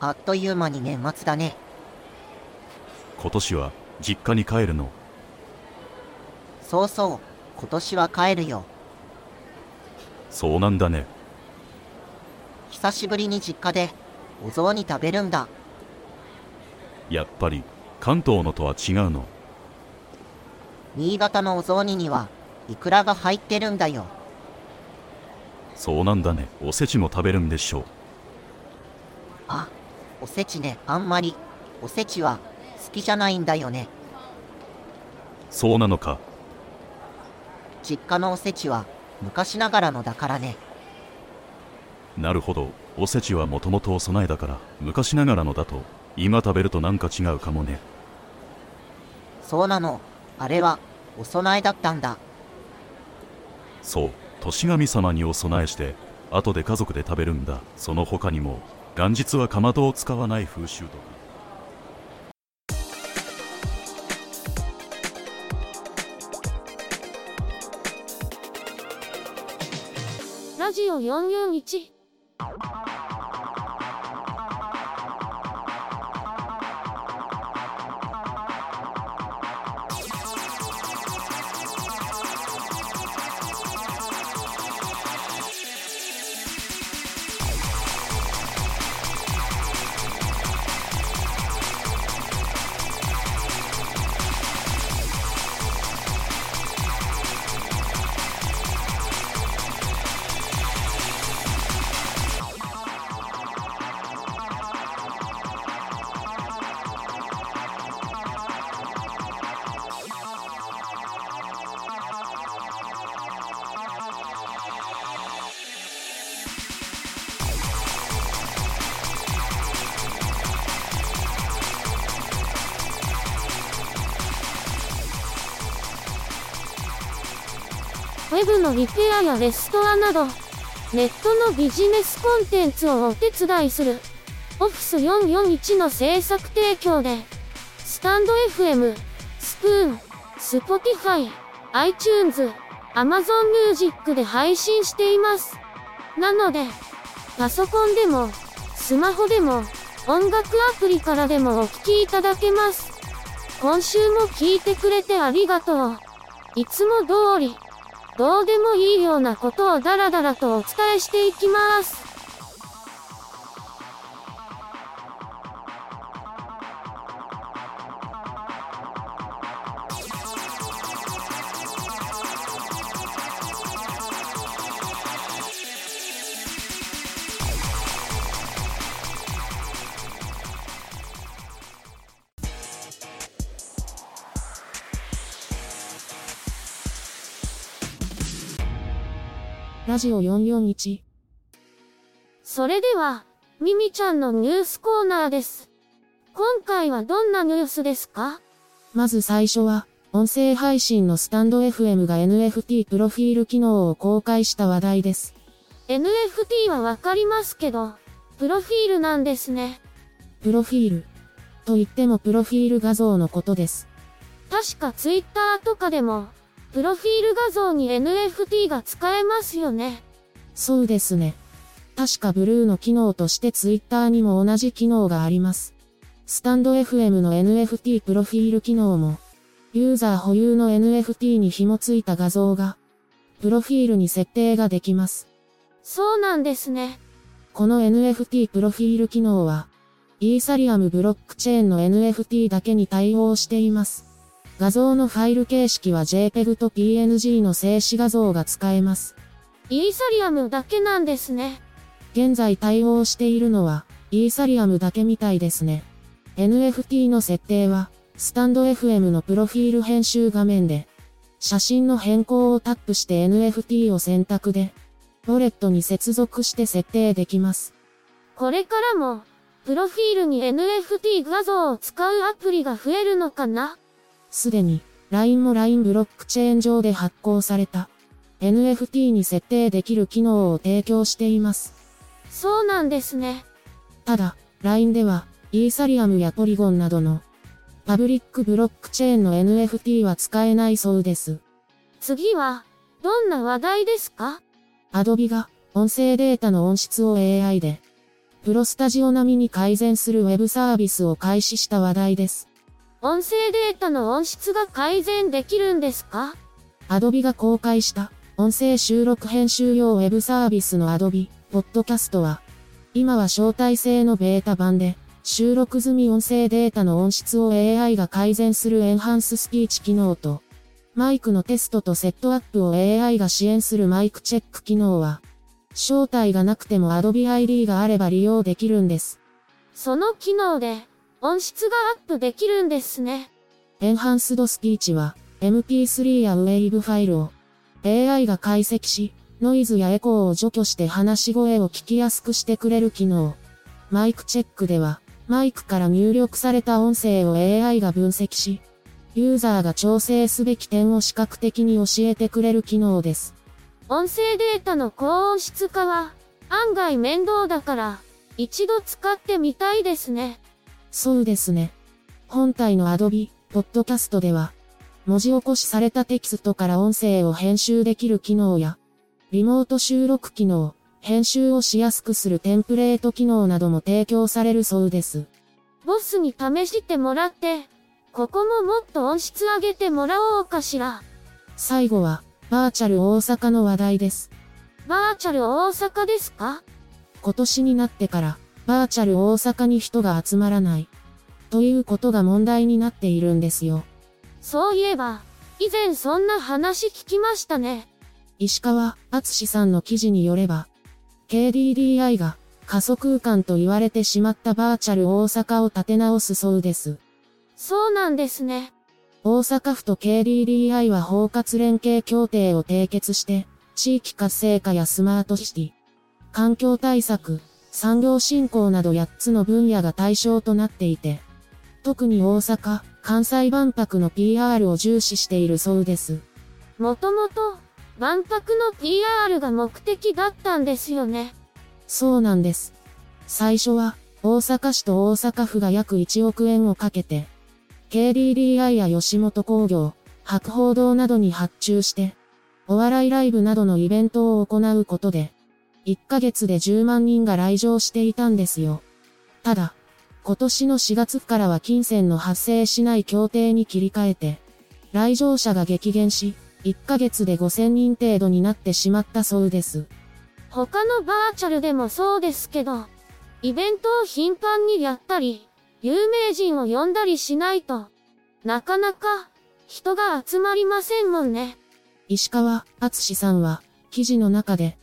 あっという間に年末だね。今年は実家に帰るの？そうそう、今年は帰るよ。そうなんだね久しぶりに実家で、お雑煮食べるんだ。やっぱり関東のとは違うの？新潟のお雑煮には、イクラが入ってるんだよ。そうなんだねおせちも食べるんでしょうあ、おせちね、あんまり、おせちは、好きじゃないんだよね。そうなのか実家のおせちは、昔ながらのだからね。なるほどおせちはもともとお供えだから昔ながらのだと今食べるとなんか違うかもねそうなの。あれは、お供えだったんだ。そう年神様にお供えして後で家族で食べるんだ。その他にも元日はかまどを使わない風習とか。ラジオ441ウェブのリペアやレストアなど、ネットのビジネスコンテンツをお手伝いする、オフィス441の制作提供で、 stand.fm、Spoon、Spotify、iTunes、Amazon Music で配信しています。なので、パソコンでも、スマホでも、音楽アプリからでもお聴きいただけます。今週も聞いてくれてありがとう。いつも通り、どうでもいいようなことをダラダラとお伝えしていきます。ラジオ441それでは、ミミちゃんのニュースコーナーです。今回はどんなニュースですか？まず最初は、音声配信のスタンド FM が NFT プロフィール機能を公開した話題です。?NFT はわかりますけど、プロフィールなんですね。プロフィール。と言ってもプロフィール画像のことです。確か Twitter とかでも、プロフィール画像に NFT が使えますよね。そうですね。確かブルーの機能として Twitter にも同じ機能があります。スタンド FM の NFT プロフィール機能も、ユーザー保有の NFT に紐ついた画像が、プロフィールに設定ができます。そうなんですね。この NFT プロフィール機能は、イーサリアムブロックチェーンの NFT だけに対応しています。画像のファイル形式は JPEG と PNG の静止画像が使えます。イーサリアムだけなんですね。現在対応しているのは、イーサリアムだけみたいですね。NFT の設定は、スタンド FM のプロフィール編集画面で、写真の変更をタップして NFT を選択で、ウォレットに接続して設定できます。これからも、プロフィールに NFT 画像を使うアプリが増えるのかな？すでに、LINE も LINE ブロックチェーン上で発行された、NFT に設定できる機能を提供しています。そうなんですね。ただ、LINE では、イーサリアムやポリゴンなどの、パブリックブロックチェーンの NFT は使えないそうです。次は、どんな話題ですか？アドビが、音声データの音質を AI で、プロスタジオ並みに改善するウェブサービスを開始した話題です。音声データの音質が改善できるんですか？Adobe が公開した音声収録編集用ウェブサービスの Adobe Podcast は、今は招待制のベータ版で、収録済み音声データの音質を AI が改善するエンハンススピーチ機能と、マイクのテストとセットアップを AI が支援するマイクチェック機能は、招待がなくても Adobe ID があれば利用できるんです。その機能で音質がアップできるんですね。エンハンスドスピーチは MP3 や WAV ファイルを AI が解析し、ノイズやエコーを除去して話し声を聞きやすくしてくれる機能。マイクチェックでは、マイクから入力された音声を AI が分析し、ユーザーが調整すべき点を視覚的に教えてくれる機能です。音声データの高音質化は案外面倒だから一度使ってみたいですね。そうですね。本体の Adobe Podcast では、文字起こしされたテキストから音声を編集できる機能や、リモート収録機能、編集をしやすくするテンプレート機能なども提供されるそうです。ボスに試してもらって、ここももっと音質上げてもらおうかしら。最後は、バーチャル大阪の話題です。バーチャル大阪ですか？今年になってから、バーチャル大阪に人が集まらない。ということが問題になっているんですよ。そういえば、以前そんな話聞きましたね。石川敦さんの記事によれば、KDDI が仮想空間と言われてしまったバーチャル大阪を立て直すそうです。そうなんですね。大阪府と KDDI は包括連携協定を締結して、地域活性化やスマートシティ、環境対策、産業振興など8つの分野が対象となっていて、特に大阪、関西万博の PR を重視しているそうです。もともと、万博の PR が目的だったんですよね。そうなんです。最初は、大阪市と大阪府が約1億円をかけて、KDDI や吉本興業、博報堂などに発注して、お笑いライブなどのイベントを行うことで、1ヶ月で10万人が来場していたんですよ。ただ、今年の4月からは金銭の発生しない協定に切り替えて、来場者が激減し、1ヶ月で5000人程度になってしまったそうです。他のバーチャルでもそうですけど、イベントを頻繁にやったり、有名人を呼んだりしないと、なかなか人が集まりませんもんね。石川敦さんは、記事の中で、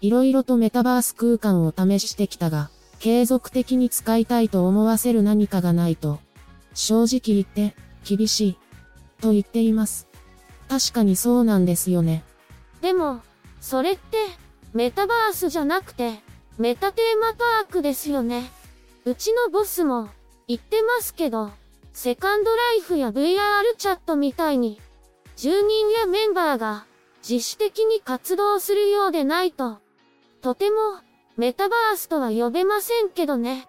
いろいろとメタバース空間を試してきたが、継続的に使いたいと思わせる何かがないと、正直言って、厳しい、と言っています。確かにそうなんですよね。でも、それって、メタバースじゃなくて、メタテーマパークですよね。うちのボスも、言ってますけど、セカンドライフや VR チャットみたいに、住人やメンバーが自主的に活動するようでないと、とてもメタバースとは呼べませんけどね。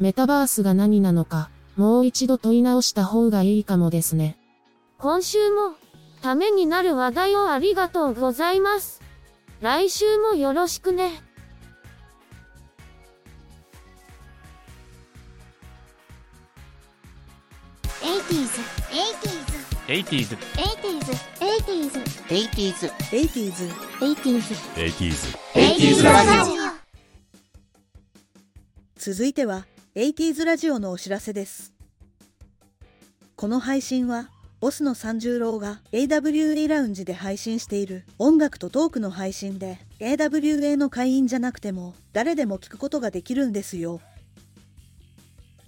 メタバースが何なのか、もう一度問い直した方がいいかもですね。今週も、ためになる話題をありがとうございます。来週もよろしくね。80s, 80s, 80s 80s, 80s, 80s 80s, 80s 80s ラジ続いては 80s ラジオのお知らせです。この配信は、ボスの三十郎が AWA ラウンジで配信している音楽とトークの配信で、AWA の会員じゃなくても誰でも聞くことができるんですよ。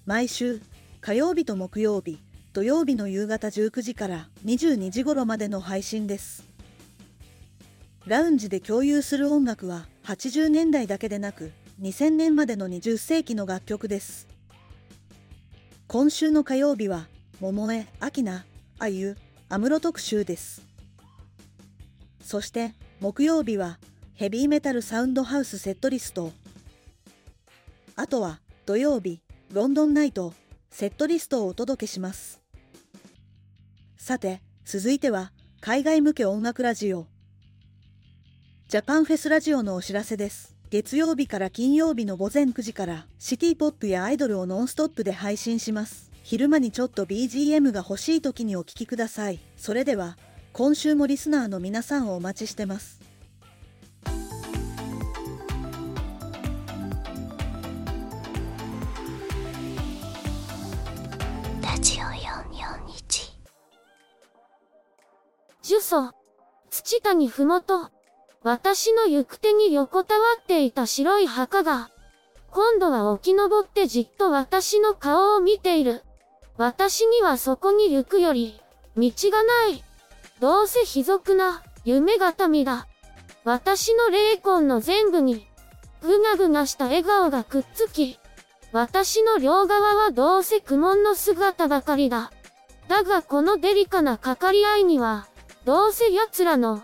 毎週、火曜日と木曜日、土曜日の夕方19時から22時頃までの配信です。ラウンジで共有する音楽は80年代だけでなく2000年までの20世紀の楽曲です。今週の火曜日は桃江、明菜、あゆ、安室特集です。そして木曜日はヘビーメタルサウンドハウスセットリスト。あとは土曜日、ロンドンナイト、セットリストをお届けします。さて、続いては海外向け音楽ラジオ。ジャパンフェスラジオのお知らせです。月曜日から金曜日の午前9時からシティポップやアイドルをノンストップで配信します。昼間にちょっと BGM が欲しい時にお聴きください。それでは、今週もリスナーの皆さんをお待ちしてます。呪詛土谷ふもと私の行く手に横たわっていた白い墓が、今度は起き上ってじっと私の顔を見ている。私にはそこに行くより、道がない。どうせ卑俗な、夢がみだ。私の霊魂の全部に、ぐがぐがした笑顔がくっつき、私の両側はどうせ苦悶の姿ばかりだ。だがこのデリカなかかり合いには、どうせ奴らの、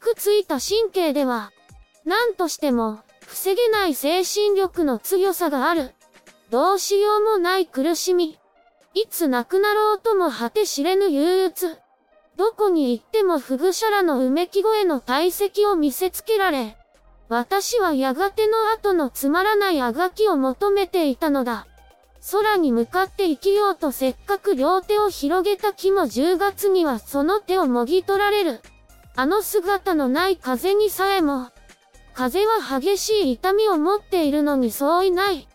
くついた神経では、何としても、防げない精神力の強さがある。どうしようもない苦しみ。いつ亡くなろうとも果て知れぬ憂鬱。どこに行ってもフグシャラのうめき声の体積を見せつけられ、私はやがての後のつまらないあがきを求めていたのだ。空に向かって生きようとせっかく両手を広げた木も10月にはその手をもぎ取られる。あの姿のない風にさえも、風は激しい痛みを持っているのにそういない。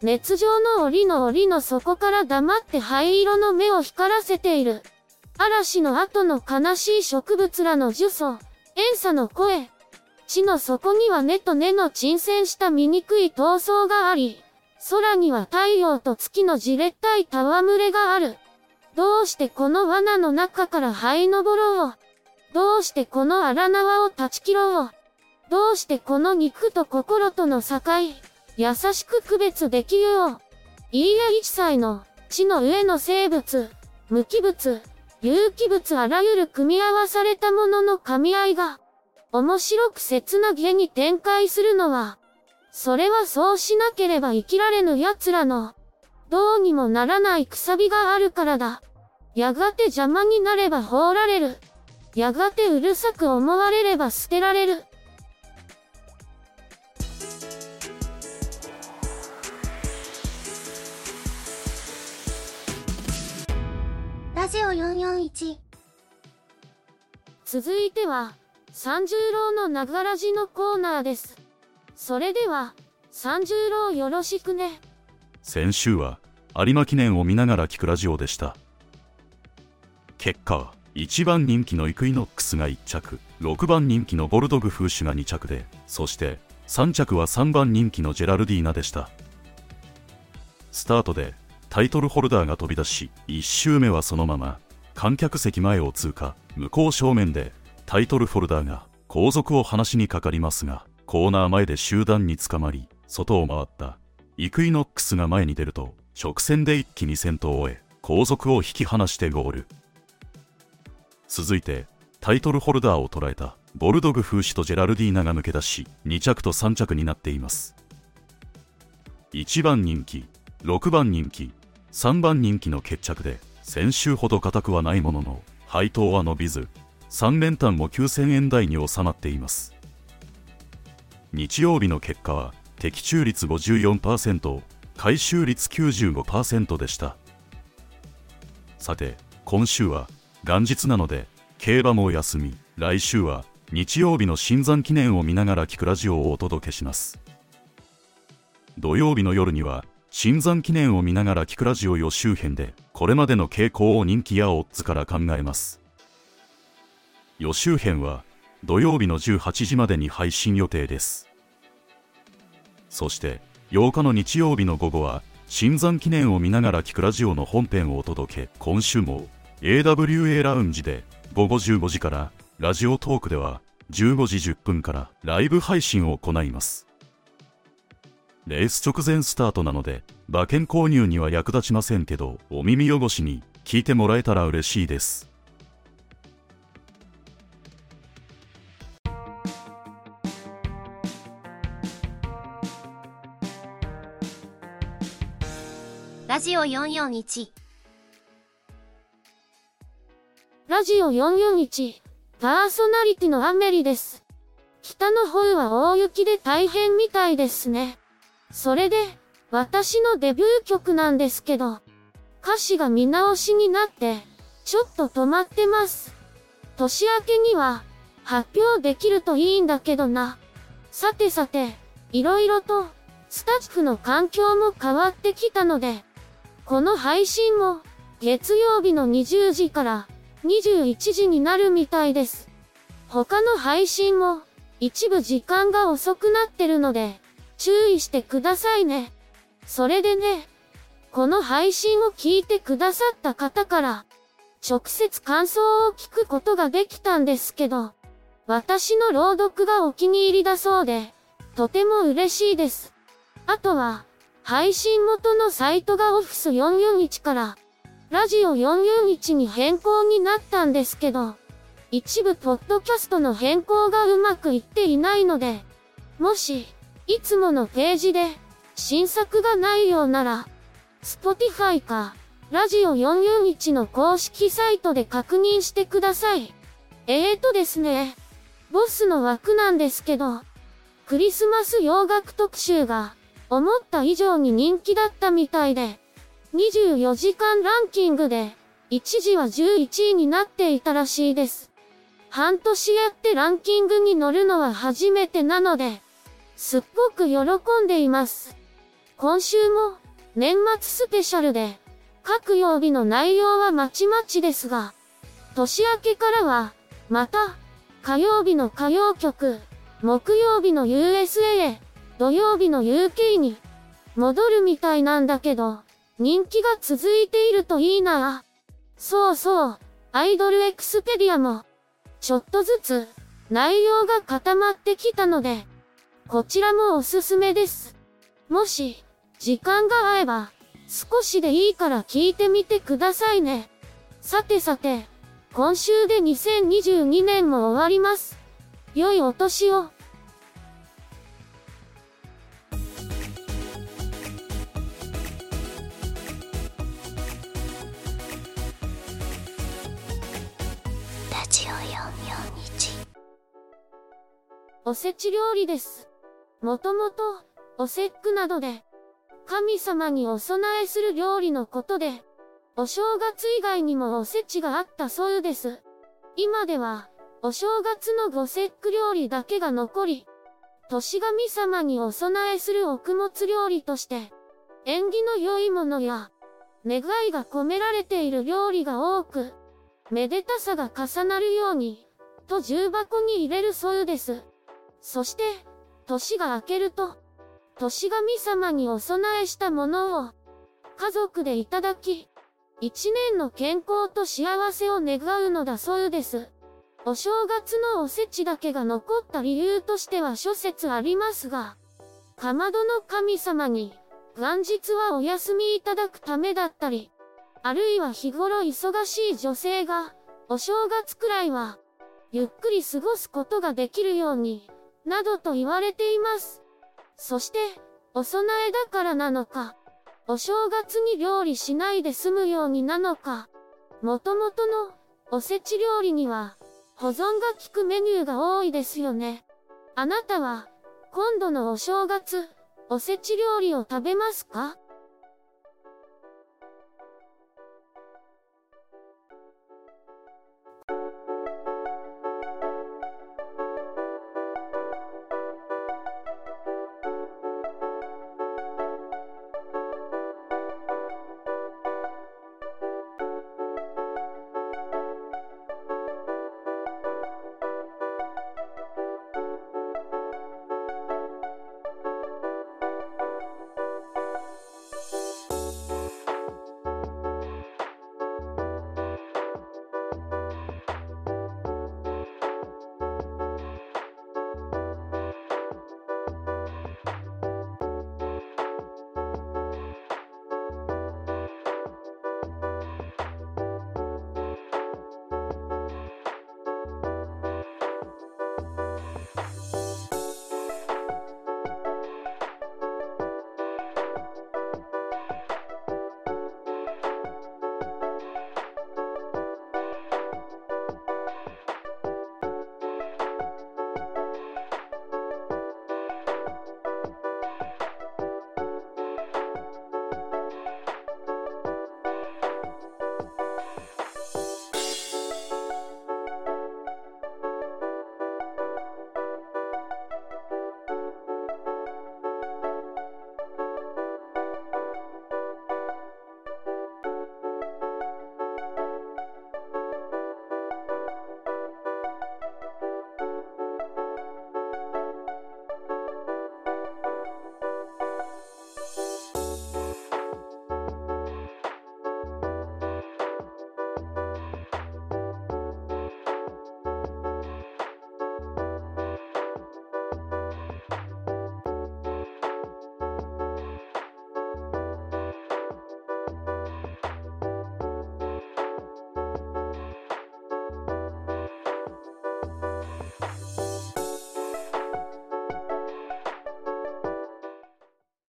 熱情の檻の檻の底から黙って灰色の目を光らせている。嵐の後の悲しい植物らの呪詛、遠差の声。地の底には根と根の沈潜した醜い闘争があり、空には太陽と月のじれったい戯れがある。どうしてこの罠の中から這い登ろう？どうしてこの荒縄を断ち切ろう？どうしてこの肉と心との境？優しく区別できよう？いいえ一切の、地の上の生物、無機物、有機物あらゆる組み合わされたものの噛み合いが、面白く切なげに展開するのは、それはそうしなければ生きられぬ奴らの、どうにもならないくさびがあるからだ。やがて邪魔になれば放られる。やがてうるさく思われれば捨てられる。ラジオ441続いては、三十郎のながらじのコーナーです。それでは、三十郎よろしくね。先週は、有馬記念を見ながら聞くラジオでした。結果は、1番人気のイクイノックスが1着、6番人気のボルドグフーシュが2着で、そして、3着は3番人気のジェラルディーナでした。スタートでタイトルホルダーが飛び出し1周目はそのまま観客席前を通過向こう正面でタイトルホルダーが後続を離しにかかりますがコーナー前で集団に捕まり外を回った。イクイノックスが前に出ると直線で一気に先頭を終え後続を引き離してゴール。続いてタイトルホルダーを捉えたボルドグ風刺とジェラルディーナが抜け出し2着と3着になっています。1番人気6番人気3番人気の決着で先週ほど硬くはないものの配当は伸びず3連単も9000円台に収まっています。日曜日の結果は的中率54%回収率95%でした。さて今週は元日なので競馬も休み来週は日曜日の新山記念を見ながら聞くラジオをお届けします。土曜日の夜には新山記念を見ながら聞くラジオ予習編でこれまでの傾向を人気やオッズから考えます。予習編は土曜日の18時までに配信予定です。そして8日の日曜日の午後は新山記念を見ながら聞くラジオの本編をお届け。今週も AWA ラウンジで午後15時からラジオトークでは15時10分からライブ配信を行います。レース直前スタートなので、馬券購入には役立ちませんけど、お耳汚しに聞いてもらえたら嬉しいです。ジオ441ラジオ441パーソナリティのアメリです。北の方は大雪で大変みたいですね。それで、私のデビュー曲なんですけど、歌詞が見直しになって、ちょっと止まってます。年明けには、発表できるといいんだけどな。さてさて、いろいろと、スタッフの環境も変わってきたので、この配信も、月曜日の20時から21時になるみたいです。他の配信も、一部時間が遅くなってるので、注意してくださいね。それでね、この配信を聞いてくださった方から、直接感想を聞くことができたんですけど、私の朗読がお気に入りだそうで、とても嬉しいです。あとは、配信元のサイトがオフィス441から、ラジオ441に変更になったんですけど、一部ポッドキャストの変更がうまくいっていないので、もし、いつものページで、新作がないようなら、Spotify か、ラジオ441の公式サイトで確認してください。えーとですね、ボスの枠なんですけど、クリスマス洋楽特集が、思った以上に人気だったみたいで、24時間ランキングで、一時は11位になっていたらしいです。半年やってランキングに乗るのは初めてなので、すっごく喜んでいます。今週も、年末スペシャルで、各曜日の内容はまちまちですが、年明けからは、また、火曜日の歌謡曲、木曜日の USA へ、土曜日の UK に、戻るみたいなんだけど、人気が続いているといいなそうそう、アイドルエクスペディアも、ちょっとずつ、内容が固まってきたので、こちらもおすすめです。もし、時間が合えば、少しでいいから聞いてみてくださいね。さてさて、今週で2022年も終わります。良いお年を。おせち料理です。もともと、お節句などで、神様にお供えする料理のことで、お正月以外にもおせちがあったそうです。今では、お正月のご節句料理だけが残り、年神様にお供えする穀物料理として、縁起の良いものや、願いが込められている料理が多く、めでたさが重なるように、と重箱に入れるそうです。そして、年が明けると、年神様にお供えしたものを、家族でいただき、一年の健康と幸せを願うのだそうです。お正月のおせちだけが残った理由としては諸説ありますが、かまどの神様に、元日はお休みいただくためだったり、あるいは日頃忙しい女性が、お正月くらいは、ゆっくり過ごすことができるように、などと言われています。そして、お供えだからなのか、お正月に料理しないで済むようになのか、もともとのおせち料理には保存が効くメニューが多いですよね。あなたは今度のお正月、おせち料理を食べますか？